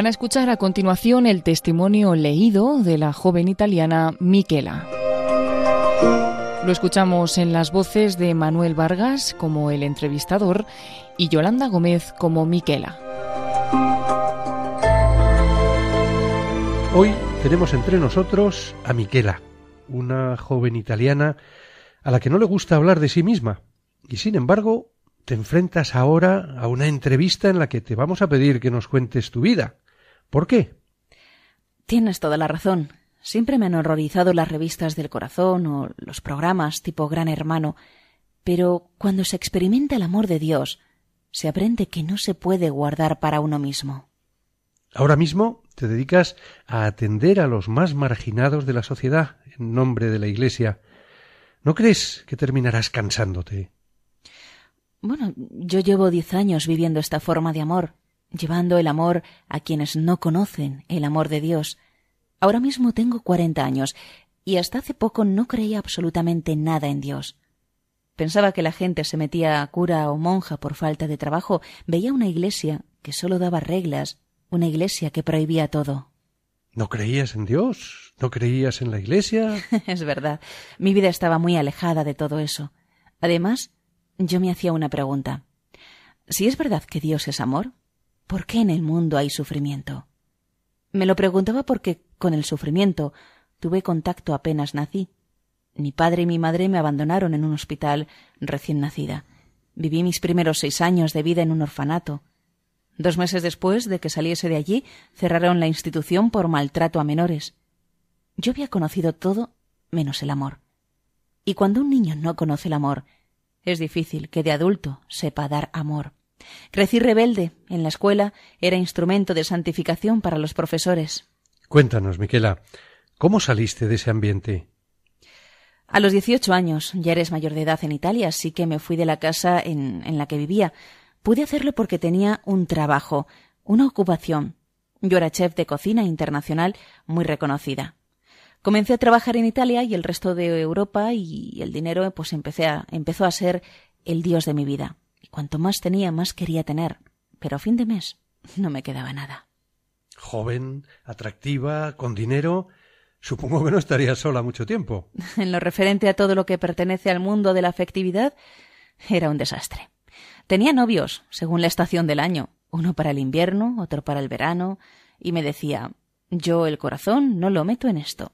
Van a escuchar a continuación el testimonio leído de la joven italiana Michela. Lo escuchamos en las voces de Manuel Vargas como el entrevistador y Yolanda Gómez como Miquela. Hoy tenemos entre nosotros a Miquela, una joven italiana a la que no le gusta hablar de sí misma, y sin embargo te enfrentas ahora a una entrevista en la que te vamos a pedir que nos cuentes tu vida. ¿Por qué? Tienes toda la razón. Siempre me han horrorizado las revistas del corazón o los programas tipo Gran Hermano, pero cuando se experimenta el amor de Dios, se aprende que no se puede guardar para uno mismo. Ahora mismo te dedicas a atender a los más marginados de la sociedad en nombre de la Iglesia. ¿No crees que terminarás cansándote? Bueno, yo llevo diez años viviendo esta forma de amor, llevando el amor a quienes no conocen el amor de Dios. Ahora mismo tengo cuarenta años y hasta hace poco no creía absolutamente nada en Dios. Pensaba que la gente se metía a cura o monja por falta de trabajo, veía una iglesia que solo daba reglas, una iglesia que prohibía todo. ¿No creías en Dios? ¿No creías en la iglesia? es verdad. Mi vida estaba muy alejada de todo eso. Además, yo me hacía una pregunta. Si es verdad que Dios es amor, ¿por qué en el mundo hay sufrimiento? Me lo preguntaba porque con el sufrimiento tuve contacto apenas nací. Mi padre y mi madre me abandonaron en un hospital recién nacida. Viví mis primeros seis años de vida en un orfanato. Dos meses después de que saliese de allí, cerraron la institución por maltrato a menores. Yo había conocido todo menos el amor. Y cuando un niño no conoce el amor, es difícil que de adulto sepa dar amor. Crecí rebelde. En la escuela era instrumento de santificación para los profesores. Cuéntanos, Miquela, ¿cómo saliste de ese ambiente? A los dieciocho años, ya eres mayor de edad en Italia, así que me fui de la casa en, en la que vivía. Pude hacerlo porque tenía un trabajo, una ocupación. Yo era chef de cocina internacional muy reconocida. Comencé a trabajar en Italia y el resto de Europa y el dinero pues empecé a, empezó a ser el dios de mi vida. Cuanto más tenía, más quería tener. Pero a fin de mes no me quedaba nada. Joven, atractiva, con dinero. Supongo que no estaría sola mucho tiempo. En lo referente a todo lo que pertenece al mundo de la afectividad, era un desastre. Tenía novios, según la estación del año, uno para el invierno, otro para el verano, y me decía yo el corazón no lo meto en esto.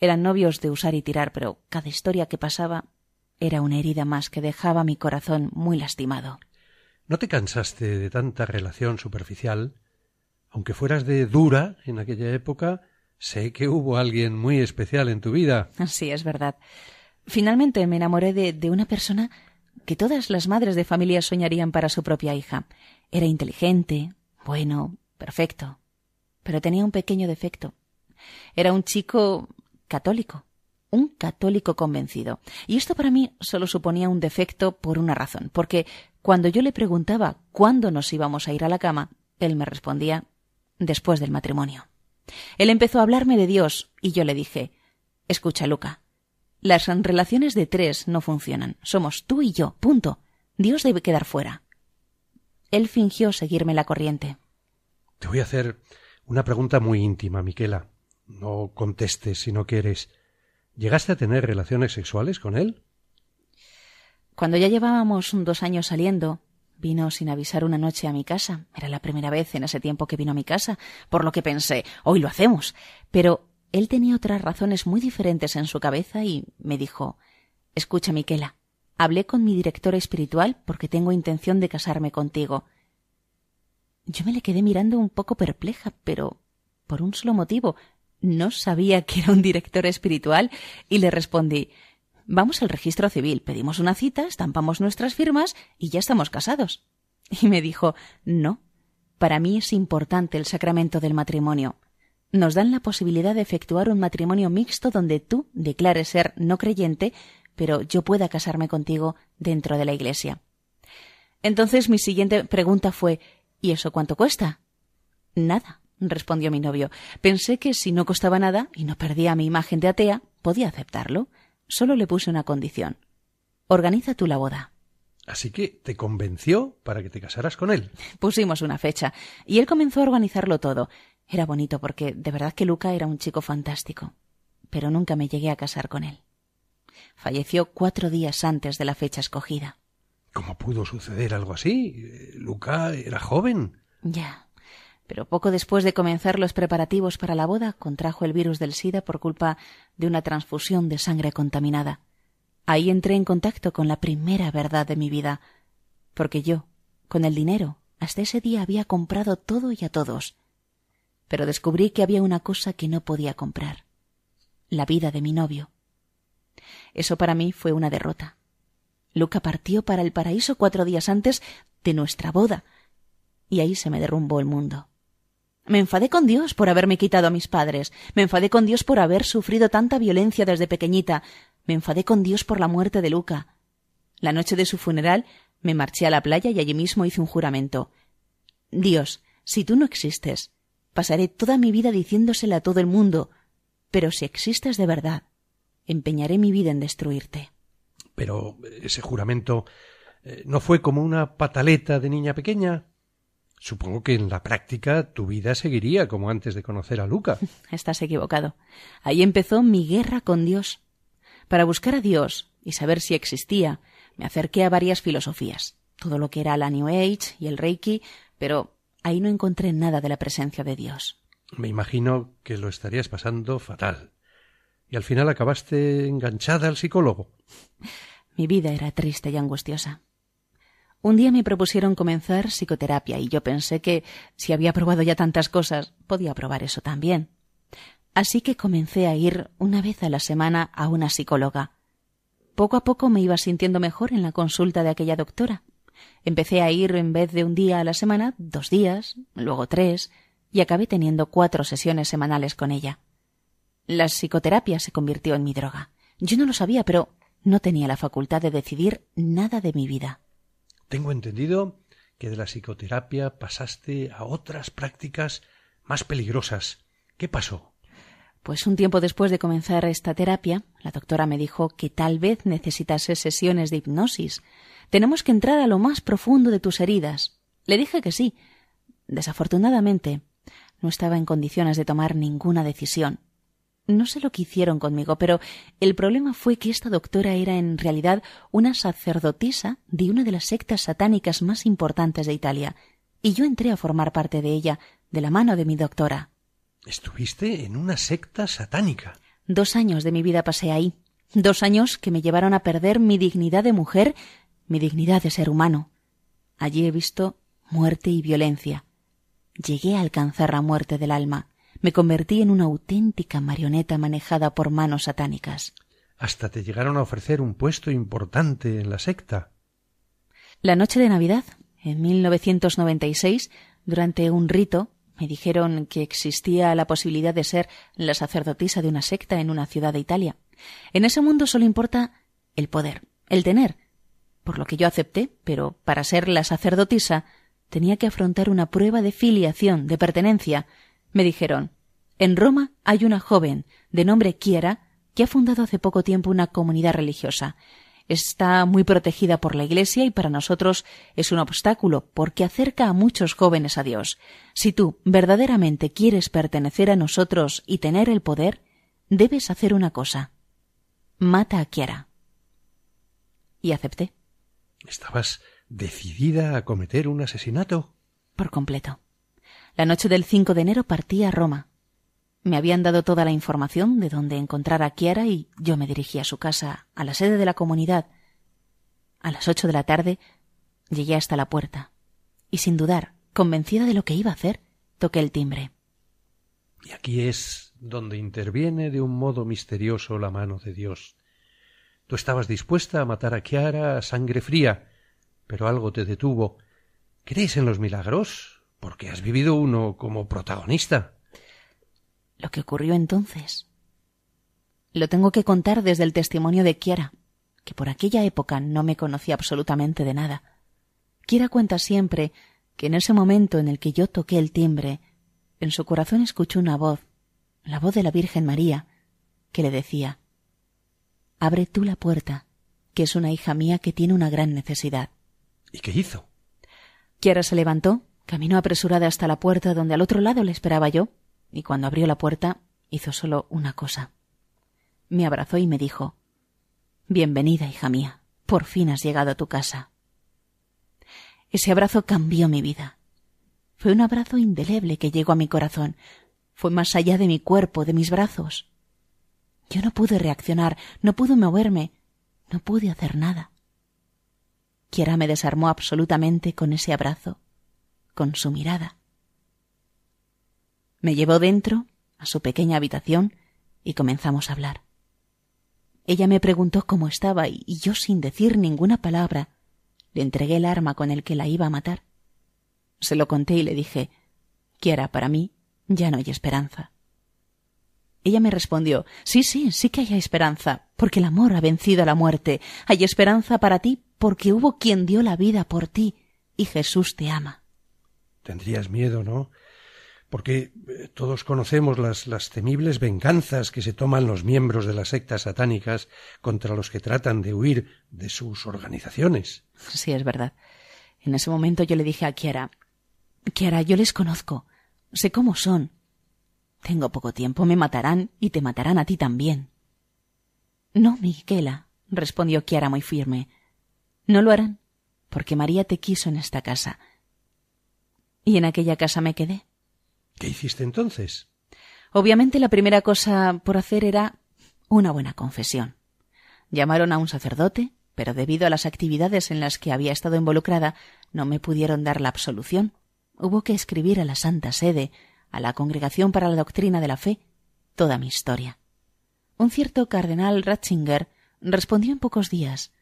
Eran novios de usar y tirar, pero cada historia que pasaba era una herida más que dejaba mi corazón muy lastimado. ¿No te cansaste de tanta relación superficial? Aunque fueras de dura en aquella época, sé que hubo alguien muy especial en tu vida. Sí, es verdad. Finalmente me enamoré de, de una persona que todas las madres de familia soñarían para su propia hija. Era inteligente, bueno, perfecto. Pero tenía un pequeño defecto. Era un chico católico un católico convencido. Y esto para mí solo suponía un defecto por una razón, porque cuando yo le preguntaba cuándo nos íbamos a ir a la cama, él me respondía después del matrimonio. Él empezó a hablarme de Dios y yo le dije Escucha, Luca, las relaciones de tres no funcionan. Somos tú y yo, punto. Dios debe quedar fuera. Él fingió seguirme la corriente. Te voy a hacer una pregunta muy íntima, Miquela. No contestes si no quieres. ¿Llegaste a tener relaciones sexuales con él? Cuando ya llevábamos dos años saliendo, vino sin avisar una noche a mi casa. Era la primera vez en ese tiempo que vino a mi casa, por lo que pensé, hoy lo hacemos. Pero él tenía otras razones muy diferentes en su cabeza y me dijo Escucha, Miquela, hablé con mi director espiritual porque tengo intención de casarme contigo. Yo me le quedé mirando un poco perpleja, pero por un solo motivo no sabía que era un director espiritual y le respondí Vamos al registro civil, pedimos una cita, estampamos nuestras firmas y ya estamos casados. Y me dijo No, para mí es importante el sacramento del matrimonio. Nos dan la posibilidad de efectuar un matrimonio mixto donde tú declares ser no creyente, pero yo pueda casarme contigo dentro de la iglesia. Entonces mi siguiente pregunta fue ¿Y eso cuánto cuesta? Nada respondió mi novio. Pensé que si no costaba nada y no perdía mi imagen de atea, podía aceptarlo. Solo le puse una condición. Organiza tú la boda. Así que te convenció para que te casaras con él. Pusimos una fecha y él comenzó a organizarlo todo. Era bonito porque de verdad que Luca era un chico fantástico. Pero nunca me llegué a casar con él. Falleció cuatro días antes de la fecha escogida. ¿Cómo pudo suceder algo así? Luca era joven. Ya. Pero poco después de comenzar los preparativos para la boda, contrajo el virus del SIDA por culpa de una transfusión de sangre contaminada. Ahí entré en contacto con la primera verdad de mi vida, porque yo, con el dinero, hasta ese día había comprado todo y a todos. Pero descubrí que había una cosa que no podía comprar la vida de mi novio. Eso para mí fue una derrota. Luca partió para el paraíso cuatro días antes de nuestra boda, y ahí se me derrumbó el mundo. Me enfadé con Dios por haberme quitado a mis padres, me enfadé con Dios por haber sufrido tanta violencia desde pequeñita, me enfadé con Dios por la muerte de Luca. La noche de su funeral me marché a la playa y allí mismo hice un juramento. Dios, si tú no existes, pasaré toda mi vida diciéndosela a todo el mundo, pero si existes de verdad, empeñaré mi vida en destruirte. Pero ese juramento eh, no fue como una pataleta de niña pequeña. Supongo que en la práctica tu vida seguiría como antes de conocer a Luca. Estás equivocado. Ahí empezó mi guerra con Dios. Para buscar a Dios y saber si existía, me acerqué a varias filosofías, todo lo que era la New Age y el Reiki, pero ahí no encontré nada de la presencia de Dios. Me imagino que lo estarías pasando fatal. Y al final acabaste enganchada al psicólogo. Mi vida era triste y angustiosa. Un día me propusieron comenzar psicoterapia y yo pensé que si había probado ya tantas cosas, podía probar eso también. Así que comencé a ir una vez a la semana a una psicóloga. Poco a poco me iba sintiendo mejor en la consulta de aquella doctora. Empecé a ir en vez de un día a la semana, dos días, luego tres, y acabé teniendo cuatro sesiones semanales con ella. La psicoterapia se convirtió en mi droga. Yo no lo sabía, pero no tenía la facultad de decidir nada de mi vida. Tengo entendido que de la psicoterapia pasaste a otras prácticas más peligrosas. ¿Qué pasó? Pues un tiempo después de comenzar esta terapia, la doctora me dijo que tal vez necesitase sesiones de hipnosis. Tenemos que entrar a lo más profundo de tus heridas. Le dije que sí. Desafortunadamente, no estaba en condiciones de tomar ninguna decisión. No sé lo que hicieron conmigo, pero el problema fue que esta doctora era en realidad una sacerdotisa de una de las sectas satánicas más importantes de Italia, y yo entré a formar parte de ella, de la mano de mi doctora. Estuviste en una secta satánica. Dos años de mi vida pasé ahí. Dos años que me llevaron a perder mi dignidad de mujer, mi dignidad de ser humano. Allí he visto muerte y violencia. Llegué a alcanzar la muerte del alma me convertí en una auténtica marioneta manejada por manos satánicas. Hasta te llegaron a ofrecer un puesto importante en la secta. La noche de Navidad, en 1996, durante un rito, me dijeron que existía la posibilidad de ser la sacerdotisa de una secta en una ciudad de Italia. En ese mundo solo importa el poder, el tener, por lo que yo acepté, pero para ser la sacerdotisa tenía que afrontar una prueba de filiación, de pertenencia, me dijeron En Roma hay una joven de nombre Kiera que ha fundado hace poco tiempo una comunidad religiosa. Está muy protegida por la Iglesia y para nosotros es un obstáculo porque acerca a muchos jóvenes a Dios. Si tú verdaderamente quieres pertenecer a nosotros y tener el poder, debes hacer una cosa. Mata a Kiara. Y acepté. ¿Estabas decidida a cometer un asesinato? Por completo. La noche del 5 de enero partí a Roma. Me habían dado toda la información de dónde encontrar a Kiara y yo me dirigí a su casa, a la sede de la comunidad. A las ocho de la tarde llegué hasta la puerta y sin dudar, convencida de lo que iba a hacer, toqué el timbre. Y aquí es donde interviene de un modo misterioso la mano de Dios. Tú estabas dispuesta a matar a Kiara a sangre fría, pero algo te detuvo. ¿Crees en los milagros? Porque has vivido uno como protagonista. Lo que ocurrió entonces. Lo tengo que contar desde el testimonio de Kiara, que por aquella época no me conocía absolutamente de nada. Kiara cuenta siempre que en ese momento en el que yo toqué el timbre, en su corazón escuchó una voz, la voz de la Virgen María, que le decía Abre tú la puerta, que es una hija mía que tiene una gran necesidad. ¿Y qué hizo? Kiara se levantó, caminó apresurada hasta la puerta donde al otro lado le esperaba yo, y cuando abrió la puerta hizo solo una cosa. Me abrazó y me dijo Bienvenida, hija mía. Por fin has llegado a tu casa. Ese abrazo cambió mi vida. Fue un abrazo indeleble que llegó a mi corazón. Fue más allá de mi cuerpo, de mis brazos. Yo no pude reaccionar, no pude moverme, no pude hacer nada. Kiera me desarmó absolutamente con ese abrazo, con su mirada. Me llevó dentro, a su pequeña habitación, y comenzamos a hablar. Ella me preguntó cómo estaba y yo, sin decir ninguna palabra, le entregué el arma con el que la iba a matar. Se lo conté y le dije Kiera, para mí ya no hay esperanza. Ella me respondió Sí, sí, sí que hay esperanza, porque el amor ha vencido a la muerte. Hay esperanza para ti, porque hubo quien dio la vida por ti, y Jesús te ama. Tendrías miedo, ¿no? Porque eh, todos conocemos las, temibles venganzas que se toman los miembros de las sectas satánicas contra los que tratan de huir de sus organizaciones. Sí, es verdad. En ese momento yo le dije a Kiara Kiara, yo les conozco. Sé cómo son. Tengo poco tiempo, me matarán y te matarán a ti también. No, Miquela, respondió Kiara muy firme. No lo harán, porque María te quiso en esta casa. Y en aquella casa me quedé. ¿Qué hiciste entonces? Obviamente la primera cosa por hacer era una buena confesión. Llamaron a un sacerdote, pero debido a las actividades en las que había estado involucrada, no me pudieron dar la absolución. Hubo que escribir a la Santa Sede, a la Congregación para la Doctrina de la Fe, toda mi historia. Un cierto cardenal Ratzinger respondió en pocos días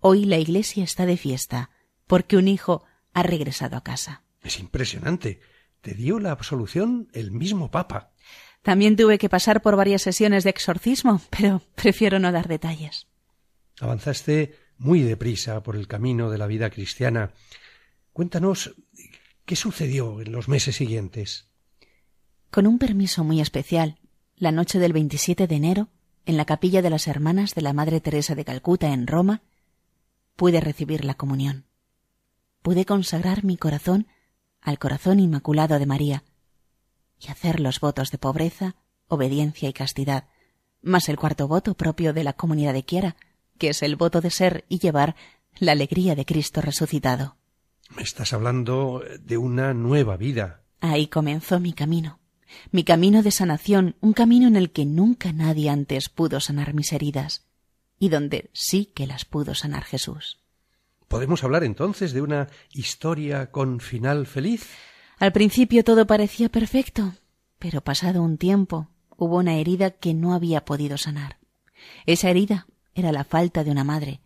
Hoy la Iglesia está de fiesta, porque un hijo ha regresado a casa. Es impresionante. Te dio la absolución el mismo Papa. También tuve que pasar por varias sesiones de exorcismo, pero prefiero no dar detalles. Avanzaste muy deprisa por el camino de la vida cristiana. Cuéntanos ¿Qué sucedió en los meses siguientes? Con un permiso muy especial, la noche del 27 de enero, en la capilla de las Hermanas de la Madre Teresa de Calcuta en Roma, pude recibir la comunión. Pude consagrar mi corazón al corazón inmaculado de María y hacer los votos de pobreza, obediencia y castidad, más el cuarto voto propio de la comunidad de Quiera, que es el voto de ser y llevar la alegría de Cristo resucitado. Me estás hablando de una nueva vida. Ahí comenzó mi camino. Mi camino de sanación, un camino en el que nunca nadie antes pudo sanar mis heridas, y donde sí que las pudo sanar Jesús. ¿Podemos hablar entonces de una historia con final feliz? Al principio todo parecía perfecto, pero pasado un tiempo hubo una herida que no había podido sanar. Esa herida era la falta de una madre,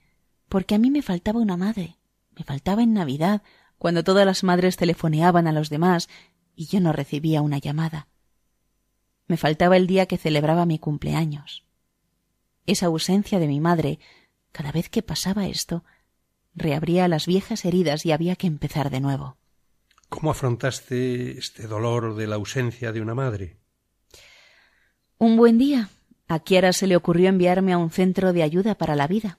porque a mí me faltaba una madre, me faltaba en Navidad, cuando todas las madres telefoneaban a los demás y yo no recibía una llamada. Me faltaba el día que celebraba mi cumpleaños. Esa ausencia de mi madre, cada vez que pasaba esto, reabría las viejas heridas y había que empezar de nuevo. ¿Cómo afrontaste este dolor de la ausencia de una madre? Un buen día, a Kiara se le ocurrió enviarme a un centro de ayuda para la vida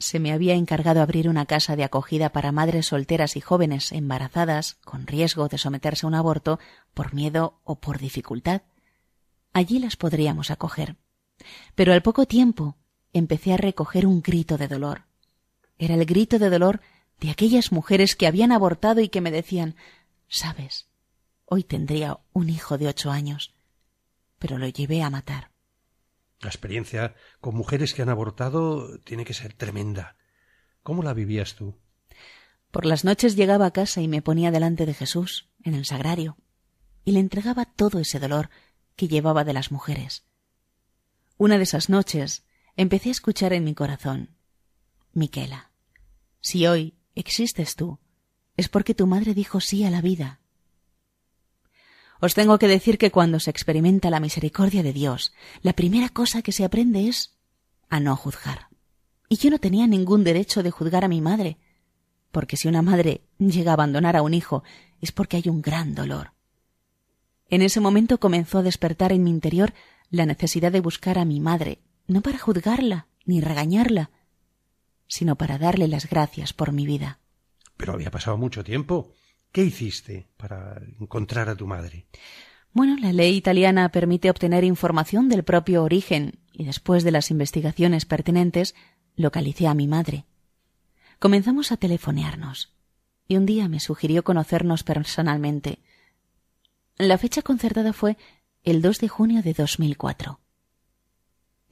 se me había encargado abrir una casa de acogida para madres solteras y jóvenes embarazadas con riesgo de someterse a un aborto por miedo o por dificultad. Allí las podríamos acoger. Pero al poco tiempo empecé a recoger un grito de dolor. Era el grito de dolor de aquellas mujeres que habían abortado y que me decían Sabes, hoy tendría un hijo de ocho años, pero lo llevé a matar. La experiencia con mujeres que han abortado tiene que ser tremenda. ¿Cómo la vivías tú? Por las noches llegaba a casa y me ponía delante de Jesús, en el sagrario, y le entregaba todo ese dolor que llevaba de las mujeres. Una de esas noches empecé a escuchar en mi corazón Miquela, si hoy existes tú, es porque tu madre dijo sí a la vida os tengo que decir que cuando se experimenta la misericordia de Dios, la primera cosa que se aprende es a no juzgar. Y yo no tenía ningún derecho de juzgar a mi madre, porque si una madre llega a abandonar a un hijo es porque hay un gran dolor. En ese momento comenzó a despertar en mi interior la necesidad de buscar a mi madre, no para juzgarla ni regañarla, sino para darle las gracias por mi vida. Pero había pasado mucho tiempo. ¿Qué hiciste para encontrar a tu madre? Bueno, la ley italiana permite obtener información del propio origen y después de las investigaciones pertinentes localicé a mi madre. Comenzamos a telefonearnos y un día me sugirió conocernos personalmente. La fecha concertada fue el 2 de junio de 2004.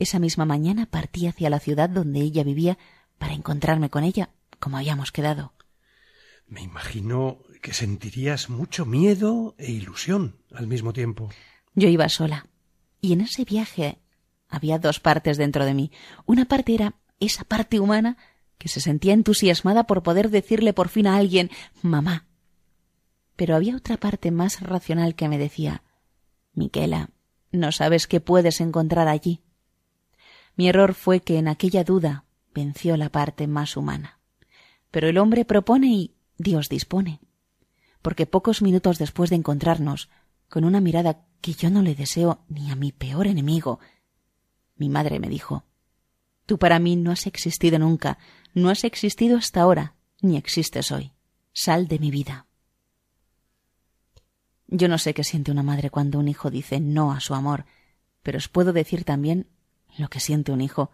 Esa misma mañana partí hacia la ciudad donde ella vivía para encontrarme con ella, como habíamos quedado. Me imagino que sentirías mucho miedo e ilusión al mismo tiempo. Yo iba sola, y en ese viaje había dos partes dentro de mí. Una parte era esa parte humana que se sentía entusiasmada por poder decirle por fin a alguien mamá. Pero había otra parte más racional que me decía Miquela, no sabes qué puedes encontrar allí. Mi error fue que en aquella duda venció la parte más humana. Pero el hombre propone y Dios dispone. Porque pocos minutos después de encontrarnos, con una mirada que yo no le deseo ni a mi peor enemigo, mi madre me dijo Tú para mí no has existido nunca, no has existido hasta ahora, ni existes hoy. Sal de mi vida. Yo no sé qué siente una madre cuando un hijo dice no a su amor, pero os puedo decir también lo que siente un hijo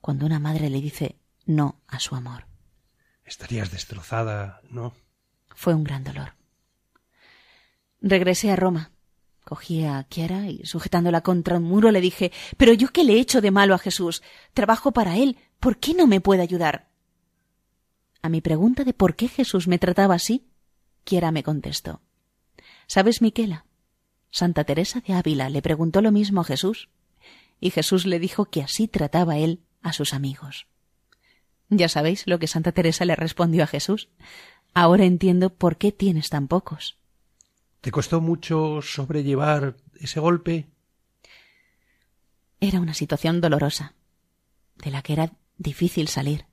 cuando una madre le dice no a su amor. Estarías destrozada, ¿no? Fue un gran dolor. Regresé a Roma. Cogí a Kiara y sujetándola contra un muro le dije Pero yo qué le he hecho de malo a Jesús. Trabajo para él. ¿Por qué no me puede ayudar? A mi pregunta de por qué Jesús me trataba así, Kiara me contestó ¿Sabes, Miquela? Santa Teresa de Ávila le preguntó lo mismo a Jesús y Jesús le dijo que así trataba él a sus amigos. Ya sabéis lo que Santa Teresa le respondió a Jesús. Ahora entiendo por qué tienes tan pocos. ¿Te costó mucho sobrellevar ese golpe? Era una situación dolorosa, de la que era difícil salir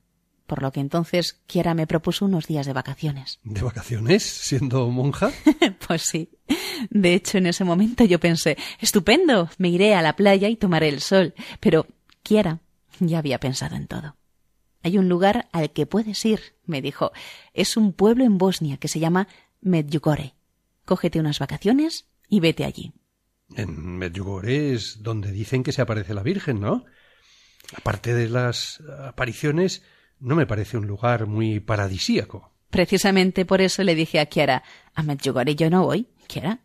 por lo que entonces Kiara me propuso unos días de vacaciones. ¿De vacaciones? ¿Siendo monja? pues sí. De hecho, en ese momento yo pensé, estupendo, me iré a la playa y tomaré el sol. Pero Kiara ya había pensado en todo. Hay un lugar al que puedes ir, me dijo. Es un pueblo en Bosnia que se llama Medjugorje. Cógete unas vacaciones y vete allí. En Medjugorje es donde dicen que se aparece la Virgen, ¿no? Aparte de las apariciones, no me parece un lugar muy paradisíaco. Precisamente por eso le dije a Kiara, a Medjugorje yo no voy, Kiara.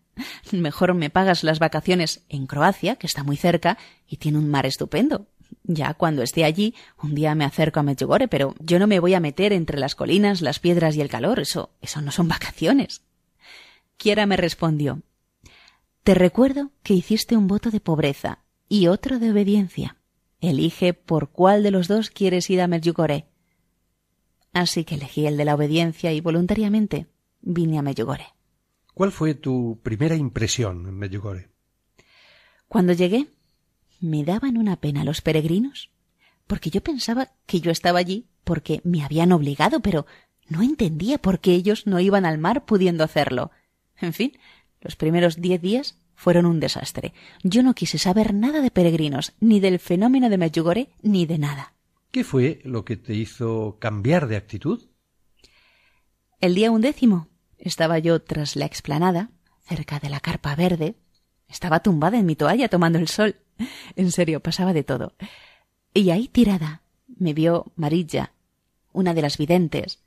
Mejor me pagas las vacaciones en Croacia, que está muy cerca y tiene un mar estupendo. Ya cuando esté allí, un día me acerco a Medjugorje, pero yo no me voy a meter entre las colinas, las piedras y el calor. Eso, eso no son vacaciones. Kiara me respondió, te recuerdo que hiciste un voto de pobreza y otro de obediencia. Elige por cuál de los dos quieres ir a Medjugorje. Así que elegí el de la obediencia y voluntariamente vine a Medjugorje. ¿Cuál fue tu primera impresión en Medjugorje? Cuando llegué, me daban una pena los peregrinos, porque yo pensaba que yo estaba allí porque me habían obligado, pero no entendía por qué ellos no iban al mar pudiendo hacerlo. En fin, los primeros diez días fueron un desastre. Yo no quise saber nada de peregrinos, ni del fenómeno de Medjugorje, ni de nada. ¿Qué fue lo que te hizo cambiar de actitud? El día undécimo estaba yo tras la explanada, cerca de la carpa verde. Estaba tumbada en mi toalla tomando el sol. En serio, pasaba de todo. Y ahí tirada me vio Marilla, una de las videntes.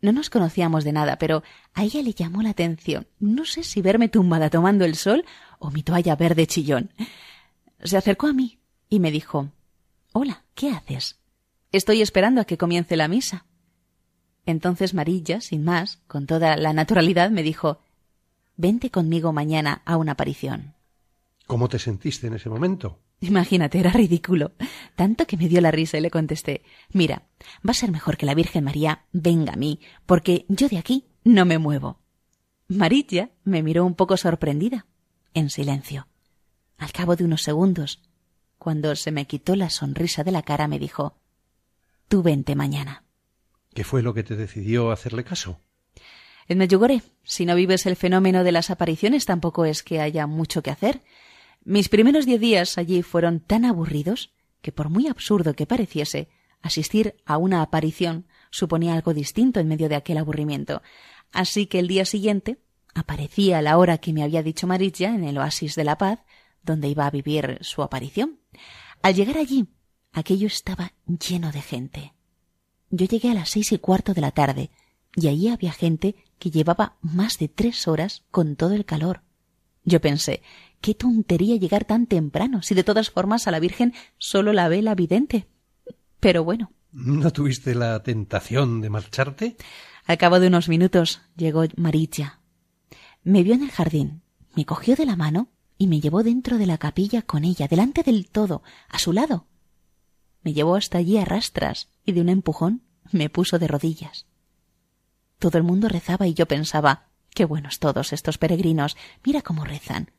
No nos conocíamos de nada, pero a ella le llamó la atención. No sé si verme tumbada tomando el sol o mi toalla verde chillón. Se acercó a mí y me dijo Hola, ¿qué haces? Estoy esperando a que comience la misa. Entonces Marilla, sin más, con toda la naturalidad, me dijo Vente conmigo mañana a una aparición. ¿Cómo te sentiste en ese momento? Imagínate, era ridículo. Tanto que me dio la risa y le contesté Mira, va a ser mejor que la Virgen María venga a mí, porque yo de aquí no me muevo. Marilla me miró un poco sorprendida, en silencio. Al cabo de unos segundos, cuando se me quitó la sonrisa de la cara, me dijo Tú vente mañana. ¿Qué fue lo que te decidió hacerle caso? En Medjugorje, si no vives el fenómeno de las apariciones, tampoco es que haya mucho que hacer. Mis primeros diez días allí fueron tan aburridos que, por muy absurdo que pareciese, asistir a una aparición suponía algo distinto en medio de aquel aburrimiento. Así que el día siguiente aparecí a la hora que me había dicho Maritia en el oasis de la paz, donde iba a vivir su aparición. Al llegar allí, aquello estaba lleno de gente. Yo llegué a las seis y cuarto de la tarde, y allí había gente que llevaba más de tres horas con todo el calor. Yo pensé, qué tontería llegar tan temprano, si de todas formas a la Virgen solo la ve la vidente. Pero bueno. ¿No tuviste la tentación de marcharte? Al cabo de unos minutos llegó Maricha. Me vio en el jardín, me cogió de la mano y me llevó dentro de la capilla con ella, delante del todo, a su lado. Me llevó hasta allí a rastras y de un empujón me puso de rodillas. Todo el mundo rezaba y yo pensaba, qué buenos todos estos peregrinos, mira cómo rezan.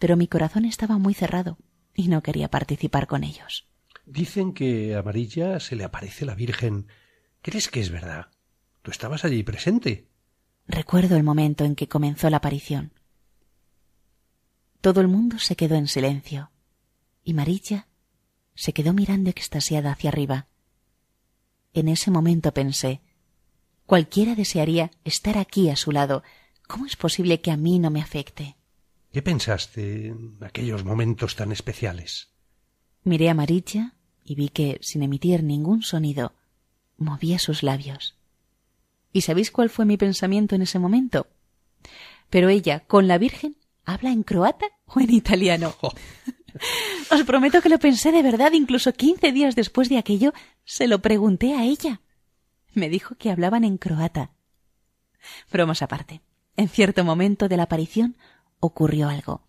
Pero mi corazón estaba muy cerrado y no quería participar con ellos. Dicen que a Amarilla se le aparece la Virgen. ¿Crees que es verdad? ¿Tú estabas allí presente? Recuerdo el momento en que comenzó la aparición. Todo el mundo se quedó en silencio y Marilla se quedó mirando extasiada hacia arriba. En ese momento pensé, cualquiera desearía estar aquí a su lado. ¿Cómo es posible que a mí no me afecte? ¿Qué pensaste en aquellos momentos tan especiales? Miré a Maricha y vi que, sin emitir ningún sonido, movía sus labios. ¿Y sabéis cuál fue mi pensamiento en ese momento? Pero ella, con la Virgen, habla en croata o en italiano. Os prometo que lo pensé de verdad, incluso quince días después de aquello, se lo pregunté a ella. Me dijo que hablaban en croata. Bromas aparte. En cierto momento de la aparición ocurrió algo.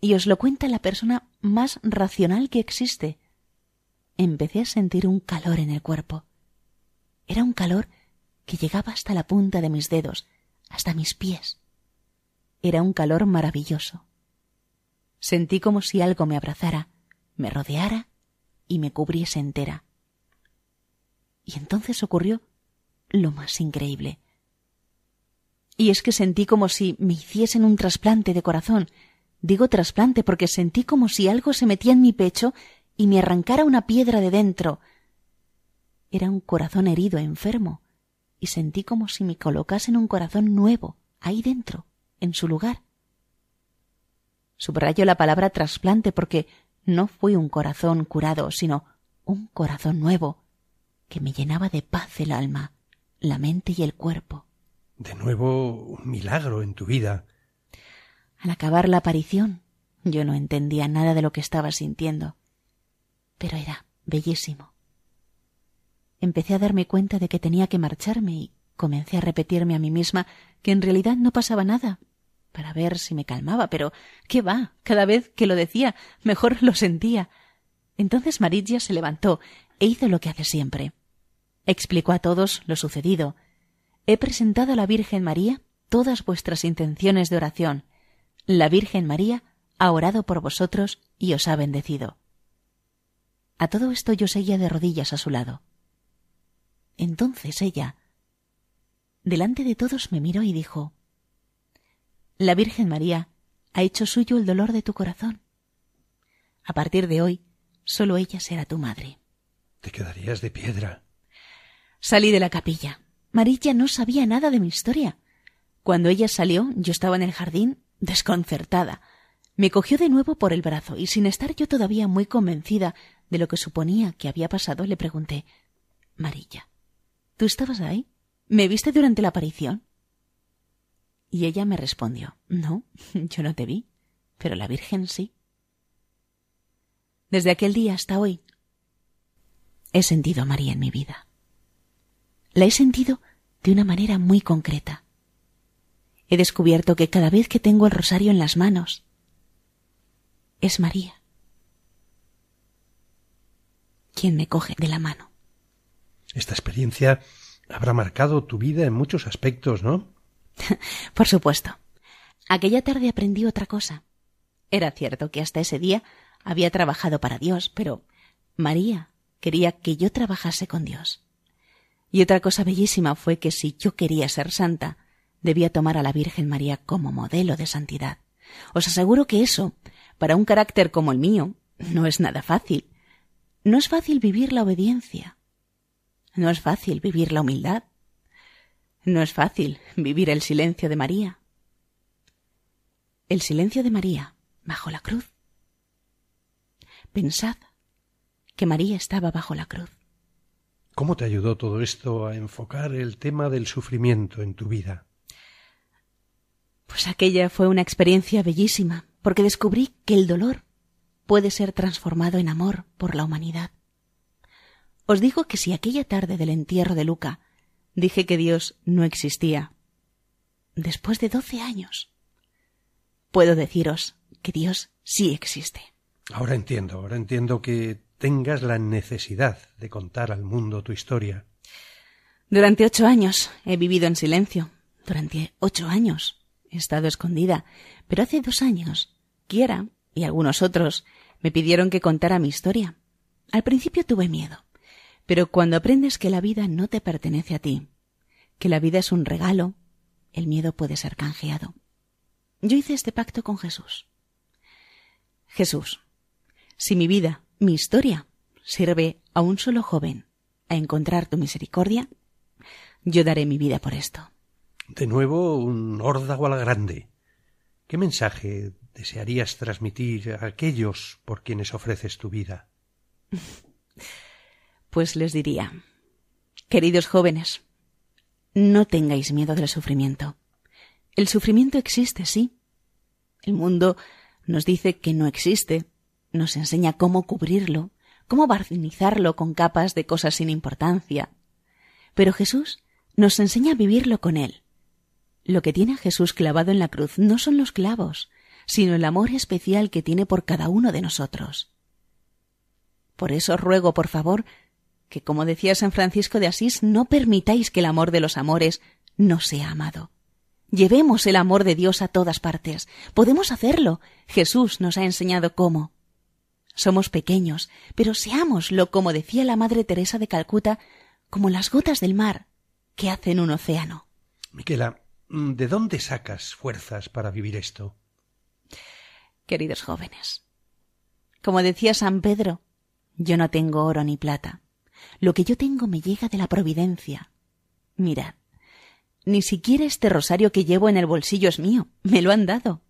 Y os lo cuenta la persona más racional que existe. Empecé a sentir un calor en el cuerpo. Era un calor que llegaba hasta la punta de mis dedos, hasta mis pies. Era un calor maravilloso. Sentí como si algo me abrazara, me rodeara y me cubriese entera. Y entonces ocurrió lo más increíble. Y es que sentí como si me hiciesen un trasplante de corazón. Digo trasplante porque sentí como si algo se metía en mi pecho y me arrancara una piedra de dentro. Era un corazón herido, enfermo, y sentí como si me colocasen un corazón nuevo, ahí dentro, en su lugar. Subrayo la palabra trasplante porque no fue un corazón curado, sino un corazón nuevo, que me llenaba de paz el alma, la mente y el cuerpo. De nuevo un milagro en tu vida. Al acabar la aparición, yo no entendía nada de lo que estaba sintiendo pero era bellísimo. Empecé a darme cuenta de que tenía que marcharme y comencé a repetirme a mí misma que en realidad no pasaba nada, para ver si me calmaba, pero qué va, cada vez que lo decía, mejor lo sentía. Entonces Maridia se levantó e hizo lo que hace siempre. Explicó a todos lo sucedido. He presentado a la Virgen María todas vuestras intenciones de oración. La Virgen María ha orado por vosotros y os ha bendecido. A todo esto yo seguía de rodillas a su lado. Entonces ella, delante de todos, me miró y dijo La Virgen María ha hecho suyo el dolor de tu corazón. A partir de hoy, solo ella será tu madre. Te quedarías de piedra. Salí de la capilla. Marilla no sabía nada de mi historia. Cuando ella salió, yo estaba en el jardín, desconcertada. Me cogió de nuevo por el brazo y sin estar yo todavía muy convencida de lo que suponía que había pasado, le pregunté Marilla, ¿tú estabas ahí? ¿Me viste durante la aparición? Y ella me respondió No, yo no te vi, pero la Virgen sí. Desde aquel día hasta hoy he sentido a María en mi vida. La he sentido de una manera muy concreta. He descubierto que cada vez que tengo el rosario en las manos, es María quien me coge de la mano. Esta experiencia habrá marcado tu vida en muchos aspectos, ¿no? Por supuesto. Aquella tarde aprendí otra cosa. Era cierto que hasta ese día había trabajado para Dios, pero María quería que yo trabajase con Dios. Y otra cosa bellísima fue que si yo quería ser santa, debía tomar a la Virgen María como modelo de santidad. Os aseguro que eso, para un carácter como el mío, no es nada fácil, no es fácil vivir la obediencia. No es fácil vivir la humildad. No es fácil vivir el silencio de María. El silencio de María bajo la cruz. Pensad que María estaba bajo la cruz. ¿Cómo te ayudó todo esto a enfocar el tema del sufrimiento en tu vida? Pues aquella fue una experiencia bellísima, porque descubrí que el dolor puede ser transformado en amor por la humanidad. Os digo que si aquella tarde del entierro de Luca dije que Dios no existía, después de doce años, puedo deciros que Dios sí existe. Ahora entiendo, ahora entiendo que tengas la necesidad de contar al mundo tu historia. Durante ocho años he vivido en silencio. Durante ocho años he estado escondida. Pero hace dos años, Kiera y algunos otros me pidieron que contara mi historia. Al principio tuve miedo. Pero cuando aprendes que la vida no te pertenece a ti, que la vida es un regalo, el miedo puede ser canjeado. Yo hice este pacto con Jesús. Jesús, si mi vida mi historia sirve a un solo joven a encontrar tu misericordia, yo daré mi vida por esto. De nuevo, un órdago a la grande. ¿Qué mensaje desearías transmitir a aquellos por quienes ofreces tu vida? Pues les diría, queridos jóvenes, no tengáis miedo del sufrimiento. El sufrimiento existe, sí. El mundo nos dice que no existe, nos enseña cómo cubrirlo, cómo barnizarlo con capas de cosas sin importancia. Pero Jesús nos enseña a vivirlo con Él. Lo que tiene a Jesús clavado en la cruz no son los clavos, sino el amor especial que tiene por cada uno de nosotros. Por eso ruego, por favor, que, como decía San Francisco de Asís, no permitáis que el amor de los amores no sea amado. Llevemos el amor de Dios a todas partes. Podemos hacerlo. Jesús nos ha enseñado cómo. Somos pequeños, pero seámoslo, como decía la Madre Teresa de Calcuta, como las gotas del mar que hacen un océano. Miquela, ¿de dónde sacas fuerzas para vivir esto? Queridos jóvenes, como decía San Pedro, yo no tengo oro ni plata. Lo que yo tengo me llega de la providencia. Mirad, ni siquiera este rosario que llevo en el bolsillo es mío, me lo han dado.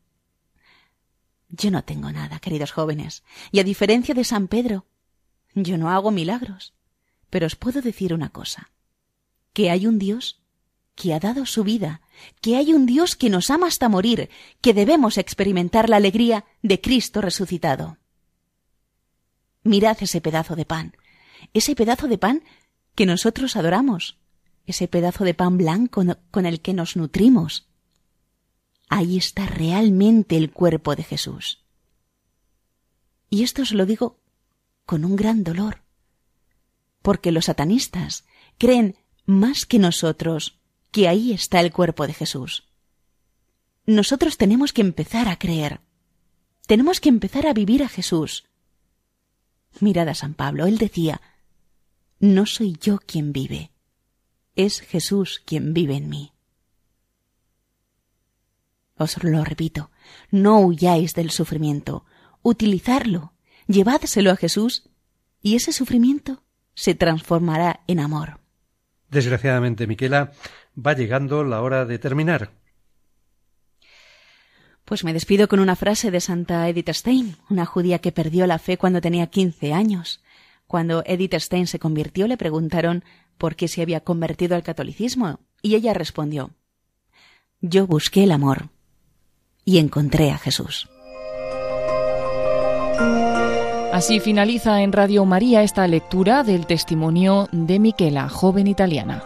Yo no tengo nada, queridos jóvenes, y a diferencia de San Pedro, yo no hago milagros. Pero os puedo decir una cosa, que hay un Dios que ha dado su vida, que hay un Dios que nos ama hasta morir, que debemos experimentar la alegría de Cristo resucitado. Mirad ese pedazo de pan, ese pedazo de pan que nosotros adoramos, ese pedazo de pan blanco con el que nos nutrimos, ahí está realmente el cuerpo de Jesús. Y esto os lo digo con un gran dolor, porque los satanistas creen más que nosotros que ahí está el cuerpo de Jesús. Nosotros tenemos que empezar a creer, tenemos que empezar a vivir a Jesús. Mirad a San Pablo, él decía, no soy yo quien vive, es Jesús quien vive en mí. Os lo repito, no huyáis del sufrimiento, utilizarlo, llevádselo a Jesús y ese sufrimiento se transformará en amor. Desgraciadamente, Miquela, va llegando la hora de terminar. Pues me despido con una frase de Santa Edith Stein, una judía que perdió la fe cuando tenía quince años. Cuando Edith Stein se convirtió le preguntaron por qué se había convertido al catolicismo y ella respondió Yo busqué el amor y encontré a Jesús. Así finaliza en Radio María esta lectura del testimonio de Miquela, joven italiana.